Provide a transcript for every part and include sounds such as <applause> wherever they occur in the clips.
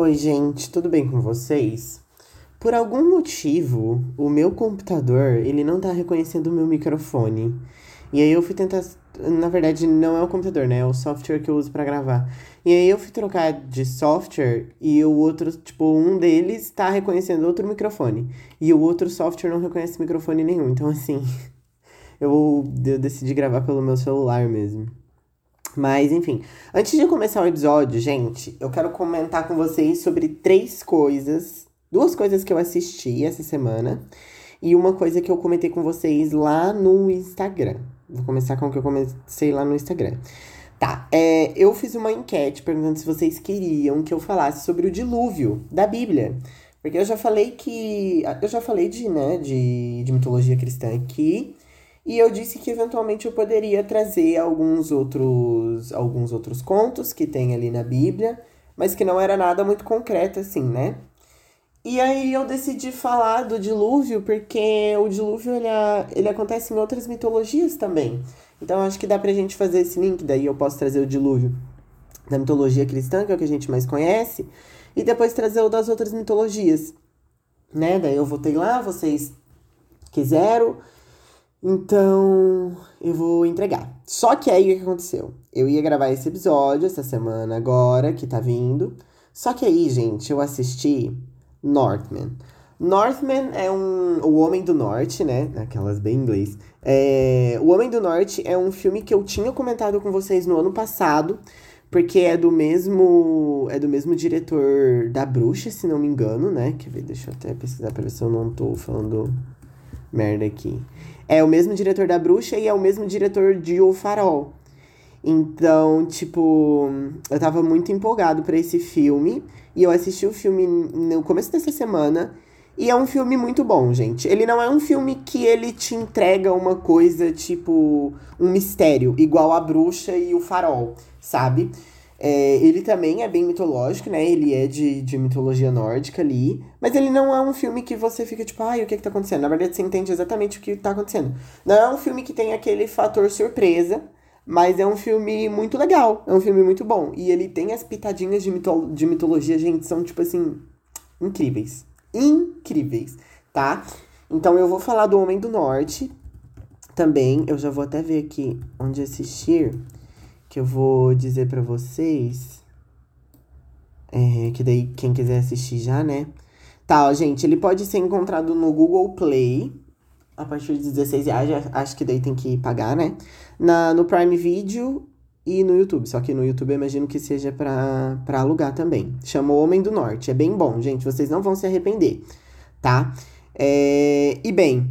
Oi, gente, tudo bem com vocês? Por algum motivo, o meu computador, ele não tá reconhecendo o meu microfone. E aí eu fui tentar, na verdade não é o computador, né? É o software que eu uso para gravar. E aí eu fui trocar de software e o outro, tipo, um deles tá reconhecendo outro microfone. E o outro software não reconhece microfone nenhum. Então assim, <laughs> eu, eu decidi gravar pelo meu celular mesmo. Mas, enfim, antes de começar o episódio, gente, eu quero comentar com vocês sobre três coisas. Duas coisas que eu assisti essa semana e uma coisa que eu comentei com vocês lá no Instagram. Vou começar com o que eu comecei lá no Instagram. Tá, é, eu fiz uma enquete perguntando se vocês queriam que eu falasse sobre o dilúvio da Bíblia. Porque eu já falei que. Eu já falei de, né, de, de mitologia cristã aqui. E eu disse que eventualmente eu poderia trazer alguns outros, alguns outros contos que tem ali na Bíblia, mas que não era nada muito concreto assim, né? E aí eu decidi falar do dilúvio porque o dilúvio ele, ele acontece em outras mitologias também. Então acho que dá pra gente fazer esse link, daí eu posso trazer o dilúvio da mitologia cristã, que é o que a gente mais conhece, e depois trazer o das outras mitologias. Né? Daí eu voltei lá, vocês quiseram então, eu vou entregar. Só que aí o que aconteceu? Eu ia gravar esse episódio essa semana agora, que tá vindo. Só que aí, gente, eu assisti Northman. Northman é um. O Homem do Norte, né? Aquelas bem inglês. É, o Homem do Norte é um filme que eu tinha comentado com vocês no ano passado, porque é do mesmo. É do mesmo diretor da Bruxa, se não me engano, né? Quer ver? Deixa eu até pesquisar pra ver se eu não tô falando merda aqui. É o mesmo diretor da Bruxa e é o mesmo diretor de O Farol. Então, tipo, eu tava muito empolgado para esse filme. E eu assisti o filme no começo dessa semana. E é um filme muito bom, gente. Ele não é um filme que ele te entrega uma coisa tipo um mistério, igual a bruxa e o farol, sabe? É, ele também é bem mitológico, né? Ele é de, de mitologia nórdica ali. Mas ele não é um filme que você fica tipo, ai, o que que tá acontecendo? Na verdade, você entende exatamente o que tá acontecendo. Não é um filme que tem aquele fator surpresa, mas é um filme muito legal. É um filme muito bom. E ele tem as pitadinhas de, mito de mitologia, gente, são tipo assim, incríveis. Incríveis, tá? Então eu vou falar do Homem do Norte também. Eu já vou até ver aqui onde assistir que eu vou dizer para vocês. É, que daí quem quiser assistir já, né? Tá, ó, gente, ele pode ser encontrado no Google Play a partir de 16 reais, acho que daí tem que pagar, né? Na, no Prime Video e no YouTube. Só que no YouTube eu imagino que seja pra alugar também. Chama O Homem do Norte. É bem bom, gente. Vocês não vão se arrepender, tá? É, e bem,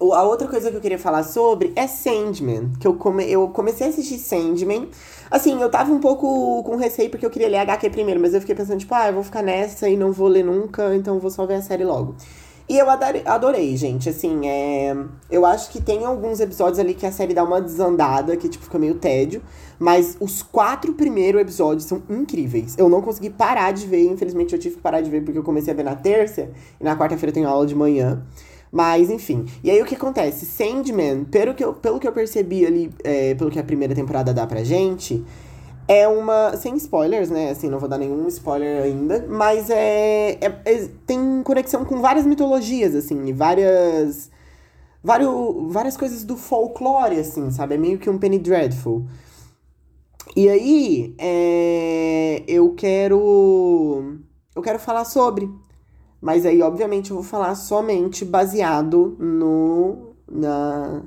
a outra coisa que eu queria falar sobre é Sandman, que eu, come, eu comecei a assistir Sandman. Assim, eu tava um pouco com receio porque eu queria ler HQ primeiro, mas eu fiquei pensando, tipo, ah, eu vou ficar nessa e não vou ler nunca, então vou só ver a série logo. E eu adorei, gente, assim, é... Eu acho que tem alguns episódios ali que a série dá uma desandada, que, tipo, fica meio tédio. Mas os quatro primeiros episódios são incríveis. Eu não consegui parar de ver, infelizmente eu tive que parar de ver porque eu comecei a ver na terça. E na quarta-feira eu tenho aula de manhã. Mas, enfim. E aí o que acontece? Sandman, pelo que eu, pelo que eu percebi ali, é, pelo que a primeira temporada dá pra gente, é uma. Sem spoilers, né? Assim, não vou dar nenhum spoiler ainda. Mas é, é, é tem conexão com várias mitologias, assim, e várias. Vários, várias coisas do folclore, assim, sabe? É meio que um Penny Dreadful. E aí, é, eu quero. Eu quero falar sobre. Mas aí, obviamente, eu vou falar somente baseado no na,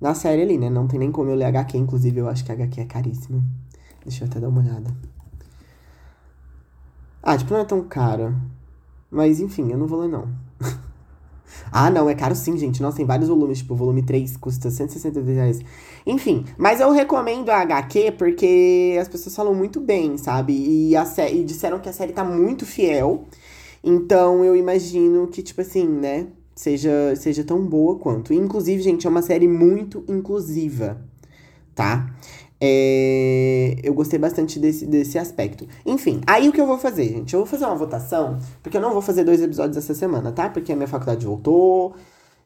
na série ali, né? Não tem nem como eu ler HQ, inclusive eu acho que HQ é caríssima. Deixa eu até dar uma olhada. Ah, tipo, não é tão caro. Mas enfim, eu não vou ler não. <laughs> ah, não, é caro sim, gente. Nossa, tem vários volumes, tipo, o volume 3 custa 162 reais. Enfim, mas eu recomendo a HQ porque as pessoas falam muito bem, sabe? E, a e disseram que a série tá muito fiel. Então eu imagino que, tipo assim, né? Seja, seja tão boa quanto. Inclusive, gente, é uma série muito inclusiva, tá? É, eu gostei bastante desse, desse aspecto. Enfim, aí o que eu vou fazer, gente? Eu vou fazer uma votação, porque eu não vou fazer dois episódios essa semana, tá? Porque a minha faculdade voltou.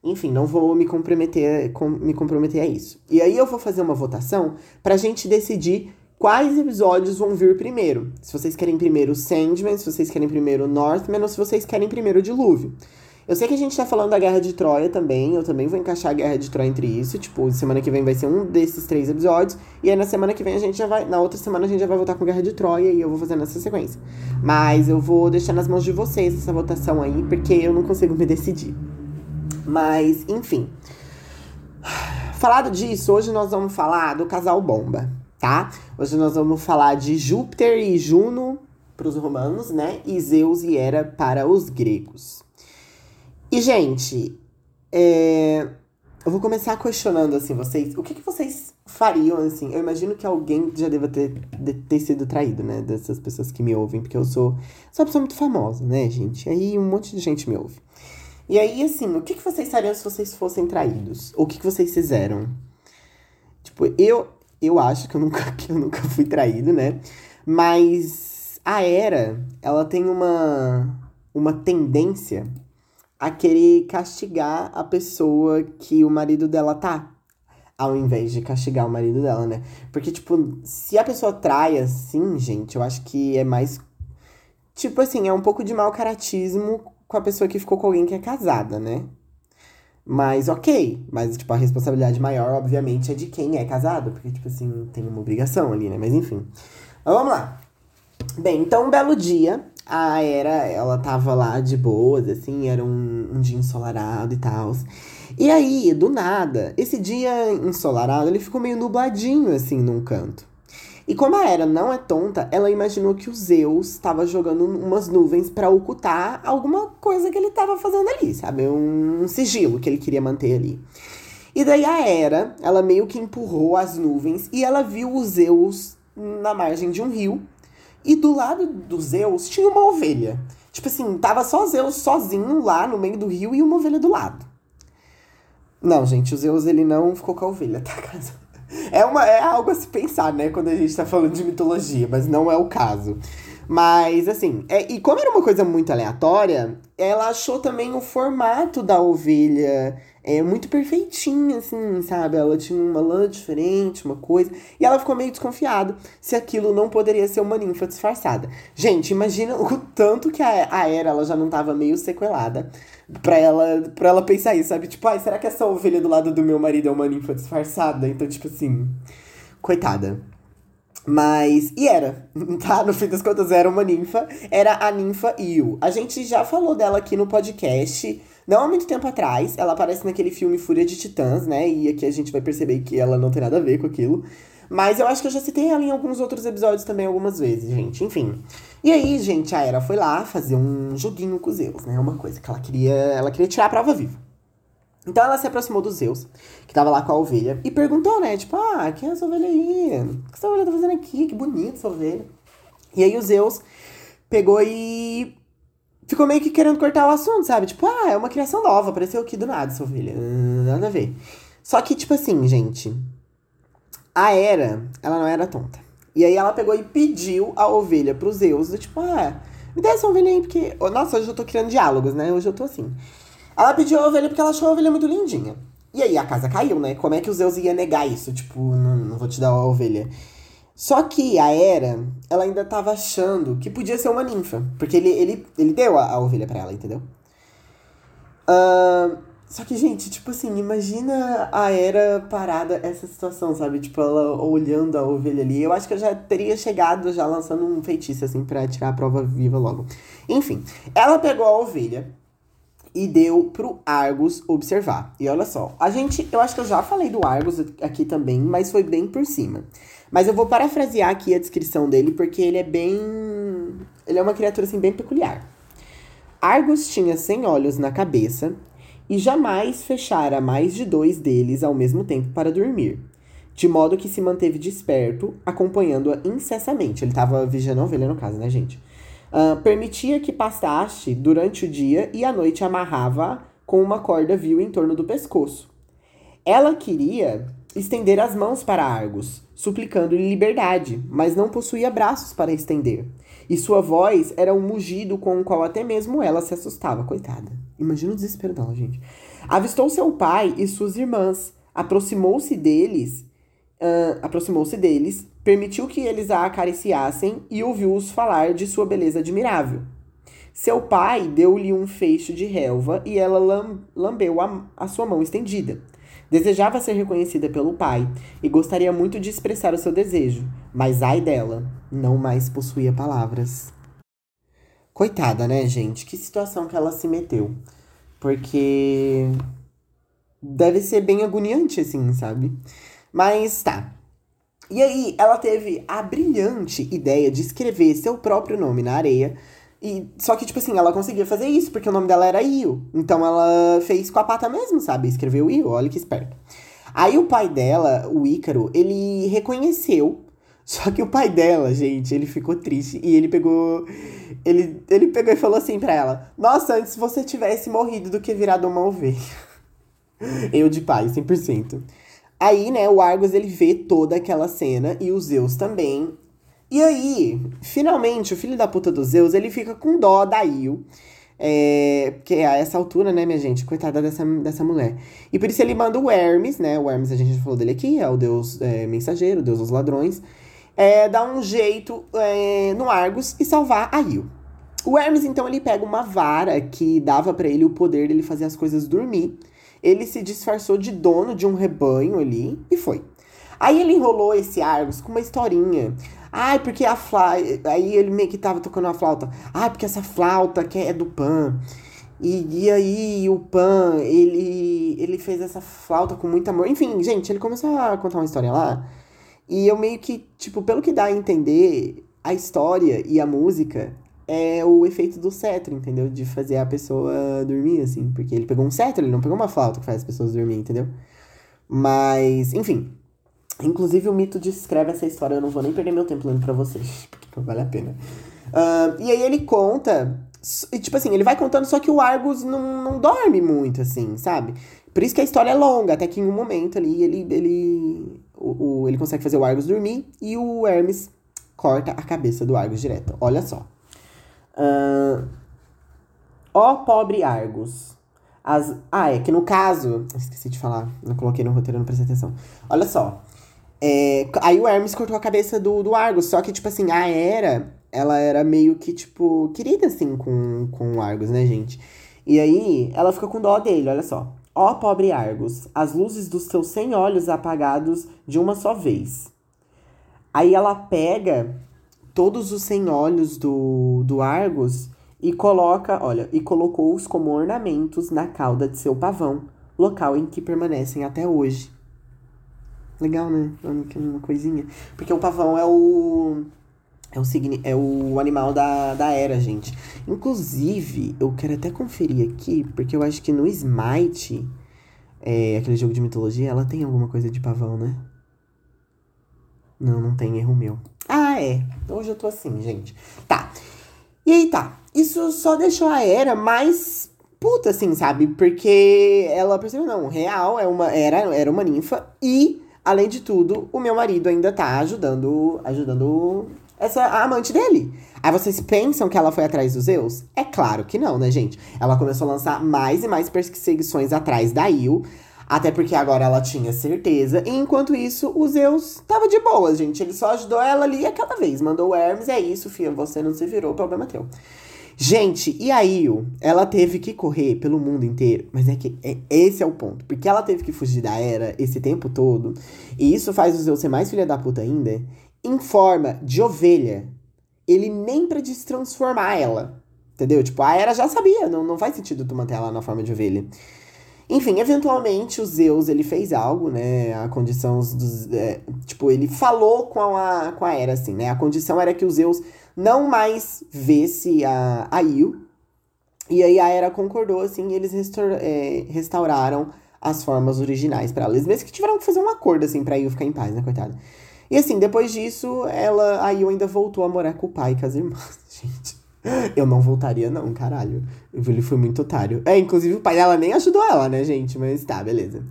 Enfim, não vou me comprometer, com, me comprometer a isso. E aí eu vou fazer uma votação pra gente decidir quais episódios vão vir primeiro. Se vocês querem primeiro Sandman, se vocês querem primeiro Northman ou se vocês querem primeiro Dilúvio. Eu sei que a gente tá falando da Guerra de Troia também, eu também vou encaixar a Guerra de Troia entre isso. Tipo, semana que vem vai ser um desses três episódios. E aí na semana que vem a gente já vai. Na outra semana a gente já vai voltar com Guerra de Troia e eu vou fazer nessa sequência. Mas eu vou deixar nas mãos de vocês essa votação aí, porque eu não consigo me decidir. Mas, enfim. <sighs> Falado disso, hoje nós vamos falar do casal bomba, tá? Hoje nós vamos falar de Júpiter e Juno para os romanos, né? E Zeus e Hera para os gregos. E, gente, é... eu vou começar questionando, assim, vocês. O que, que vocês fariam, assim? Eu imagino que alguém já deva ter, de, ter sido traído, né? Dessas pessoas que me ouvem, porque eu sou, sou uma pessoa muito famosa, né, gente? Aí um monte de gente me ouve. E aí, assim, o que, que vocês fariam se vocês fossem traídos? O que, que vocês fizeram? Tipo, eu, eu acho que eu, nunca, <laughs> que eu nunca fui traído, né? Mas a Era, ela tem uma, uma tendência a querer castigar a pessoa que o marido dela tá. Ao invés de castigar o marido dela, né? Porque, tipo, se a pessoa trai assim, gente, eu acho que é mais. Tipo assim, é um pouco de mau caratismo com a pessoa que ficou com alguém que é casada, né? Mas ok. Mas, tipo, a responsabilidade maior, obviamente, é de quem é casado. Porque, tipo assim, tem uma obrigação ali, né? Mas enfim. Mas vamos lá. Bem, então um belo dia, a Era, ela tava lá de boas, assim, era um, um dia ensolarado e tal. E aí, do nada, esse dia ensolarado, ele ficou meio nubladinho, assim, num canto. E como a Era não é tonta, ela imaginou que o Zeus estava jogando umas nuvens para ocultar alguma coisa que ele estava fazendo ali, sabe? Um, sigilo que ele queria manter ali. E daí a Era, ela meio que empurrou as nuvens e ela viu o Zeus na margem de um rio e do lado do Zeus tinha uma ovelha. Tipo assim, tava só Zeus sozinho lá no meio do rio e uma ovelha do lado. Não, gente, o Zeus ele não ficou com a ovelha, tá? <laughs> É, uma, é algo a se pensar, né? Quando a gente tá falando de mitologia, mas não é o caso. Mas, assim, é, e como era uma coisa muito aleatória, ela achou também o formato da ovelha é muito perfeitinha, assim, sabe? Ela tinha uma lã diferente, uma coisa. E ela ficou meio desconfiada se aquilo não poderia ser uma ninfa disfarçada. Gente, imagina o tanto que a, a Era ela já não tava meio sequelada pra ela, pra ela pensar isso, sabe? Tipo, ai, será que essa ovelha do lado do meu marido é uma ninfa disfarçada? Então, tipo assim, coitada. Mas, e era, <laughs> tá? No fim das contas, era uma ninfa. Era a ninfa Io. A gente já falou dela aqui no podcast não há muito tempo atrás, ela aparece naquele filme Fúria de Titãs, né? E aqui a gente vai perceber que ela não tem nada a ver com aquilo. Mas eu acho que eu já citei ela em alguns outros episódios também algumas vezes, gente. Enfim. E aí, gente, a Era foi lá fazer um joguinho com os Zeus, né? Uma coisa que ela queria. Ela queria tirar a prova viva. Então ela se aproximou dos Zeus, que tava lá com a ovelha, e perguntou, né? Tipo, ah, quem é essa ovelha aí? O que essa ovelha tá fazendo aqui? Que bonita essa ovelha. E aí o Zeus pegou e ficou meio que querendo cortar o assunto, sabe? Tipo, ah, é uma criação nova, apareceu aqui do nada essa ovelha. Nada a ver. Só que, tipo assim, gente, a Era, ela não era tonta. E aí ela pegou e pediu a ovelha pro Zeus, do tipo, ah, me dá essa ovelha aí, porque. Nossa, hoje eu tô criando diálogos, né? Hoje eu tô assim. Ela pediu a ovelha porque ela achou a ovelha muito lindinha. E aí a casa caiu, né? Como é que o Zeus ia negar isso? Tipo, não, não vou te dar a ovelha. Só que a Hera, ela ainda tava achando que podia ser uma ninfa. Porque ele, ele, ele deu a, a ovelha para ela, entendeu? Uh, só que, gente, tipo assim, imagina a Hera parada essa situação, sabe? Tipo, ela olhando a ovelha ali. Eu acho que eu já teria chegado já lançando um feitiço, assim, pra tirar a prova viva logo. Enfim, ela pegou a ovelha e deu pro Argus observar. E olha só, a gente, eu acho que eu já falei do Argus aqui também, mas foi bem por cima. Mas eu vou parafrasear aqui a descrição dele, porque ele é bem. Ele é uma criatura assim bem peculiar. Argus tinha cem olhos na cabeça e jamais fechara mais de dois deles ao mesmo tempo para dormir, de modo que se manteve desperto, acompanhando-a incessammente. Ele estava vigiando a ovelha, no caso, né, gente? Uh, permitia que pastasse durante o dia e à noite amarrava com uma corda vil em torno do pescoço. Ela queria estender as mãos para Argos, suplicando-lhe liberdade, mas não possuía braços para estender. E sua voz era um mugido com o qual até mesmo ela se assustava, coitada. Imagina o desespero dela, gente. Avistou seu pai e suas irmãs, aproximou-se deles, uh, aproximou-se deles, permitiu que eles a acariciassem e ouviu-os falar de sua beleza admirável. Seu pai deu-lhe um feixe de relva e ela lam lambeu a, a sua mão estendida. Desejava ser reconhecida pelo pai e gostaria muito de expressar o seu desejo, mas ai dela, não mais possuía palavras. Coitada, né, gente? Que situação que ela se meteu. Porque deve ser bem agoniante, assim, sabe? Mas tá. E aí, ela teve a brilhante ideia de escrever seu próprio nome na areia. E, só que, tipo assim, ela conseguia fazer isso, porque o nome dela era Io. Então ela fez com a pata mesmo, sabe? Escreveu Io, olha que esperto. Aí o pai dela, o Ícaro, ele reconheceu. <laughs> Só que o pai dela, gente, ele ficou triste e ele pegou. Ele, ele pegou e falou assim pra ela: Nossa, antes você tivesse morrido do que virado uma ovelha. <laughs> Eu de pai, 100%. Aí, né, o Argos ele vê toda aquela cena e o Zeus também. E aí, finalmente, o filho da puta do Zeus, ele fica com dó da Io. É, porque a essa altura, né, minha gente, coitada dessa, dessa mulher. E por isso ele manda o Hermes, né? O Hermes, a gente já falou dele aqui, é o deus é, mensageiro, o deus dos ladrões. É, dar um jeito é, no Argos e salvar a Io. O Hermes, então, ele pega uma vara que dava para ele o poder dele fazer as coisas dormir ele se disfarçou de dono de um rebanho ali e foi. Aí ele enrolou esse Argos com uma historinha. Ai, porque a flauta. Aí ele meio que tava tocando a flauta. Ai, porque essa flauta que é do Pan. E, e aí o Pan, ele, ele fez essa flauta com muito amor. Enfim, gente, ele começou a contar uma história lá. E eu meio que, tipo, pelo que dá a entender, a história e a música é o efeito do cetro, entendeu? De fazer a pessoa dormir, assim. Porque ele pegou um cetro, ele não pegou uma flauta que faz as pessoas dormir, entendeu? Mas, enfim. Inclusive, o mito descreve essa história. Eu não vou nem perder meu tempo lendo pra vocês, <laughs> porque não vale a pena. Uh, e aí ele conta. E, tipo assim, ele vai contando, só que o Argus não, não dorme muito, assim, sabe? Por isso que a história é longa, até que em um momento ali ele, ele, o, o ele consegue fazer o Argus dormir e o Hermes corta a cabeça do Argus direto. Olha só. Uh, ó pobre Argus. As, ah, é que no caso. Esqueci de falar, não coloquei no roteiro, não prestei atenção. Olha só. É, aí o Hermes cortou a cabeça do, do Argus, só que, tipo assim, a Hera, ela era meio que, tipo, querida, assim, com, com o Argus, né, gente? E aí, ela fica com dó dele, olha só. Ó pobre Argus, as luzes dos seus cem olhos apagados de uma só vez. Aí ela pega todos os cem olhos do, do Argos e coloca, olha, e colocou-os como ornamentos na cauda de seu pavão, local em que permanecem até hoje. Legal, né? Uma coisinha. Porque o pavão é o. É o, signi, é o animal da, da era, gente. Inclusive, eu quero até conferir aqui, porque eu acho que no Smite, é, aquele jogo de mitologia, ela tem alguma coisa de pavão, né? Não, não tem erro meu. Ah, é. Hoje eu tô assim, gente. Tá. E aí tá. Isso só deixou a Era mais puta, assim, sabe? Porque ela percebeu, não, real, é uma, era, era uma ninfa. E, além de tudo, o meu marido ainda tá ajudando. Ajudando essa a amante dele. Aí vocês pensam que ela foi atrás dos Zeus? É claro que não, né, gente? Ela começou a lançar mais e mais perseguições atrás da Il. Até porque agora ela tinha certeza. E enquanto isso, o Zeus tava de boa, gente. Ele só ajudou ela ali aquela vez. Mandou o Hermes, é isso, filha. Você não se virou, problema teu. Gente, e a Io, ela teve que correr pelo mundo inteiro. Mas é que é, esse é o ponto. Porque ela teve que fugir da Era esse tempo todo. E isso faz o Zeus ser mais filha da puta ainda. Em forma de ovelha. Ele nem pra destransformar ela. Entendeu? Tipo, a Era já sabia. Não, não faz sentido tu manter ela na forma de ovelha. Enfim, eventualmente o Zeus ele fez algo, né? A condição dos. É, tipo, ele falou com a, com a Hera, assim, né? A condição era que o Zeus não mais vesse a, a Io. E aí a Hera concordou, assim, e eles restaur, é, restauraram as formas originais para eles. Mesmo que tiveram que fazer um acordo, assim, pra Io ficar em paz, né, coitada? E assim, depois disso, ela, a Io ainda voltou a morar com o pai e com as irmãs, <laughs> gente. Eu não voltaria, não, caralho. Ele foi muito otário. É, inclusive o pai dela nem ajudou ela, né, gente? Mas tá, beleza.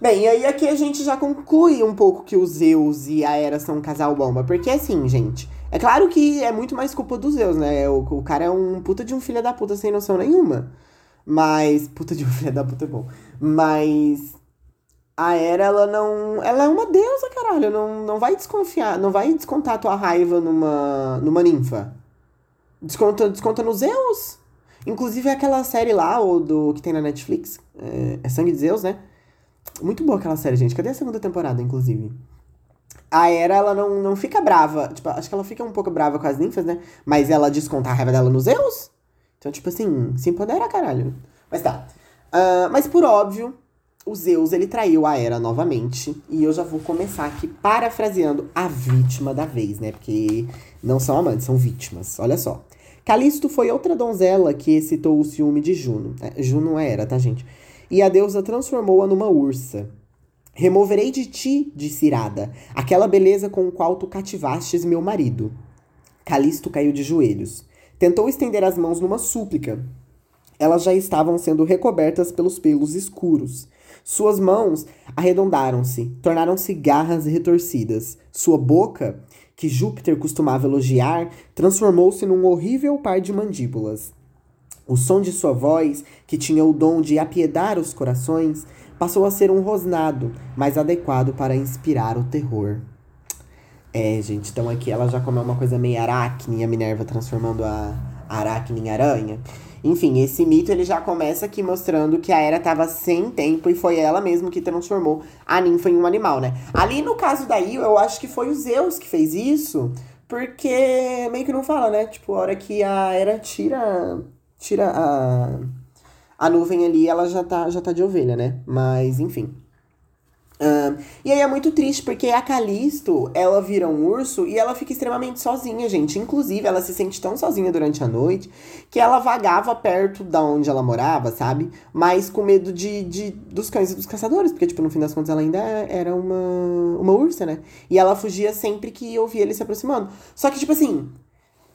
Bem, aí aqui a gente já conclui um pouco que os Zeus e a Hera são um casal bomba. Porque assim, gente, é claro que é muito mais culpa dos Zeus, né? O, o cara é um puta de um filho da puta sem noção nenhuma. Mas. Puta de um <laughs> filho da puta é bom. Mas. a Era, ela não. Ela é uma deusa, caralho. Não, não vai desconfiar. Não vai descontar tua raiva numa, numa ninfa. Desconta, desconta nos Zeus. Inclusive aquela série lá, o do que tem na Netflix. É, é Sangue de Zeus, né? Muito boa aquela série, gente. Cadê a segunda temporada, inclusive? A Era, ela não, não fica brava. Tipo, acho que ela fica um pouco brava com as ninfas, né? Mas ela desconta a raiva dela nos Zeus. Então, tipo assim, se empodera, caralho. Mas tá. Uh, mas por óbvio, o Zeus, ele traiu a Hera novamente. E eu já vou começar aqui parafraseando a vítima da vez, né? Porque não são amantes, são vítimas. Olha só. Calisto foi outra donzela que excitou o ciúme de Juno. É, Juno é Hera, tá, gente? E a deusa transformou-a numa ursa. Removerei de ti, disse Irada, aquela beleza com o qual tu cativastes meu marido. Calisto caiu de joelhos. Tentou estender as mãos numa súplica. Elas já estavam sendo recobertas pelos pelos escuros. Suas mãos arredondaram-se, tornaram-se garras retorcidas. Sua boca, que Júpiter costumava elogiar, transformou-se num horrível par de mandíbulas. O som de sua voz, que tinha o dom de apiedar os corações, passou a ser um rosnado, mais adequado para inspirar o terror. É, gente, então aqui ela já comeu uma coisa meio aracne, a Minerva transformando a aracne em aranha. Enfim, esse mito ele já começa aqui mostrando que a Hera estava sem tempo e foi ela mesma que transformou a ninfa em um animal, né? Ali no caso daí, eu acho que foi o Zeus que fez isso, porque meio que não fala, né? Tipo, a hora que a Hera tira tira a a nuvem ali, ela já tá já tá de ovelha, né? Mas enfim. Uh, e aí é muito triste, porque a Calisto, ela vira um urso e ela fica extremamente sozinha, gente. Inclusive, ela se sente tão sozinha durante a noite que ela vagava perto da onde ela morava, sabe? Mas com medo de, de dos cães e dos caçadores, porque, tipo, no fim das contas, ela ainda era uma, uma ursa, né? E ela fugia sempre que ouvia ele se aproximando. Só que, tipo assim,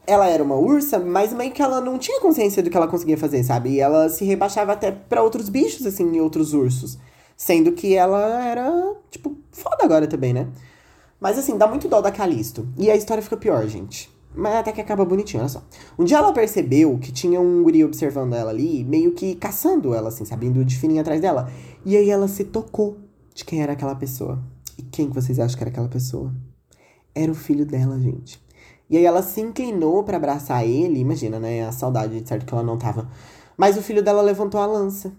ela era uma ursa, mas meio que ela não tinha consciência do que ela conseguia fazer, sabe? E ela se rebaixava até para outros bichos, assim, e outros ursos. Sendo que ela era, tipo, foda agora também, né? Mas assim, dá muito dó da Calisto. E a história fica pior, gente. Mas até que acaba bonitinho, olha só. Um dia ela percebeu que tinha um guri observando ela ali, meio que caçando ela, assim, sabendo de fininho atrás dela. E aí ela se tocou de quem era aquela pessoa. E quem que vocês acham que era aquela pessoa? Era o filho dela, gente. E aí ela se inclinou para abraçar ele, imagina, né? A saudade, de certo que ela não tava. Mas o filho dela levantou a lança.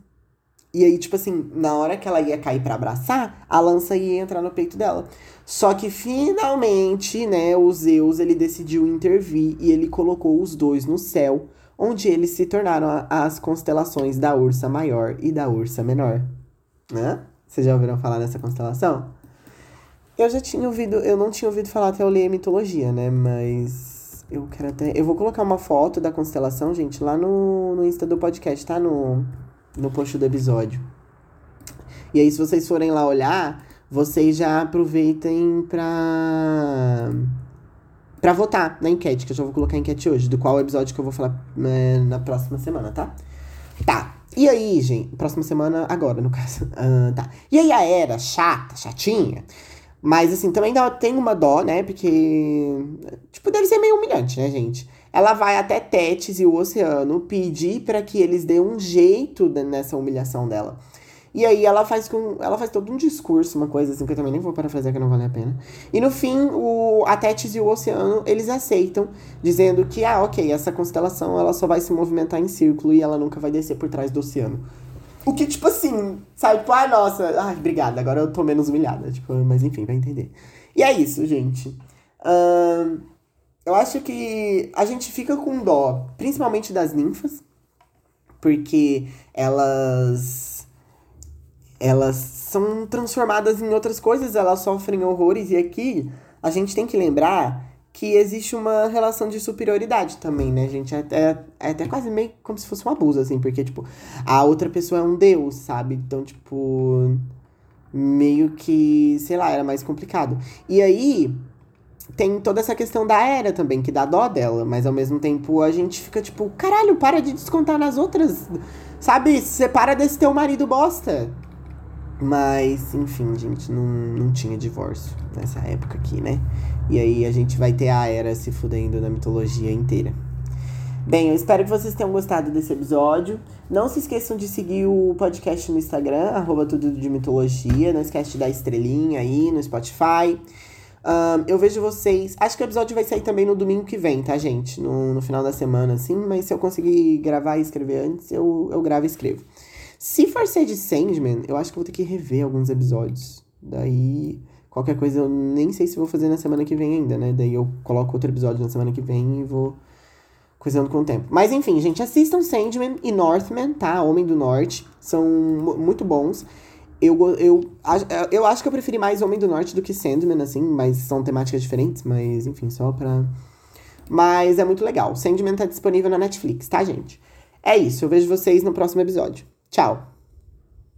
E aí, tipo assim, na hora que ela ia cair para abraçar, a lança ia entrar no peito dela. Só que finalmente, né, o Zeus, ele decidiu intervir e ele colocou os dois no céu, onde eles se tornaram a, as constelações da Ursa Maior e da Ursa Menor. Né? Vocês já ouviram falar nessa constelação? Eu já tinha ouvido, eu não tinha ouvido falar até eu ler a mitologia, né, mas eu quero até, eu vou colocar uma foto da constelação, gente, lá no, no Insta do podcast, tá no no post do episódio. E aí, se vocês forem lá olhar, vocês já aproveitem pra, pra votar na enquete, que eu já vou colocar a enquete hoje, do qual episódio que eu vou falar é, na próxima semana, tá? Tá. E aí, gente, próxima semana, agora, no caso. Uh, <laughs> tá. E aí, a era chata, chatinha. Mas, assim, também dá, tem uma dó, né? Porque, tipo, deve ser meio humilhante, né, gente? Ela vai até Tétis e o oceano pedir para que eles dêem um jeito nessa humilhação dela. E aí ela faz com. Ela faz todo um discurso, uma coisa assim, que eu também nem vou parafrasear que não vale a pena. E no fim, o, a Tétis e o Oceano, eles aceitam, dizendo que, ah, ok, essa constelação ela só vai se movimentar em círculo e ela nunca vai descer por trás do oceano. O que, tipo assim, sabe? Tipo, ah, nossa, ai, obrigada, agora eu tô menos humilhada. Tipo, mas enfim, vai entender. E é isso, gente. Uh, eu acho que a gente fica com dó, principalmente das ninfas, porque elas elas são transformadas em outras coisas, elas sofrem horrores e aqui a gente tem que lembrar que existe uma relação de superioridade também, né, gente? É até, é até quase meio como se fosse um abuso, assim, porque, tipo, a outra pessoa é um deus, sabe? Então, tipo, meio que, sei lá, era mais complicado. E aí, tem toda essa questão da era também, que dá dó dela, mas ao mesmo tempo a gente fica tipo, caralho, para de descontar nas outras. Sabe? Separa desse teu marido bosta. Mas, enfim, gente, não, não tinha divórcio nessa época aqui, né? E aí a gente vai ter a era se fudendo na mitologia inteira. Bem, eu espero que vocês tenham gostado desse episódio. Não se esqueçam de seguir o podcast no Instagram, arroba tudo de mitologia. Não esquece de dar estrelinha aí no Spotify. Um, eu vejo vocês. Acho que o episódio vai sair também no domingo que vem, tá, gente? No, no final da semana, assim. Mas se eu conseguir gravar e escrever antes, eu, eu gravo e escrevo. Se for ser de Sandman, eu acho que vou ter que rever alguns episódios. Daí, qualquer coisa, eu nem sei se vou fazer na semana que vem ainda, né? Daí eu coloco outro episódio na semana que vem e vou coisando com o tempo. Mas enfim, gente, assistam Sandman e Northman, tá? Homem do Norte. São muito bons. Eu, eu, eu acho que eu preferi mais Homem do Norte do que Sandman, assim, mas são temáticas diferentes, mas enfim, só pra. Mas é muito legal. Sandman tá disponível na Netflix, tá, gente? É isso, eu vejo vocês no próximo episódio. Tchau!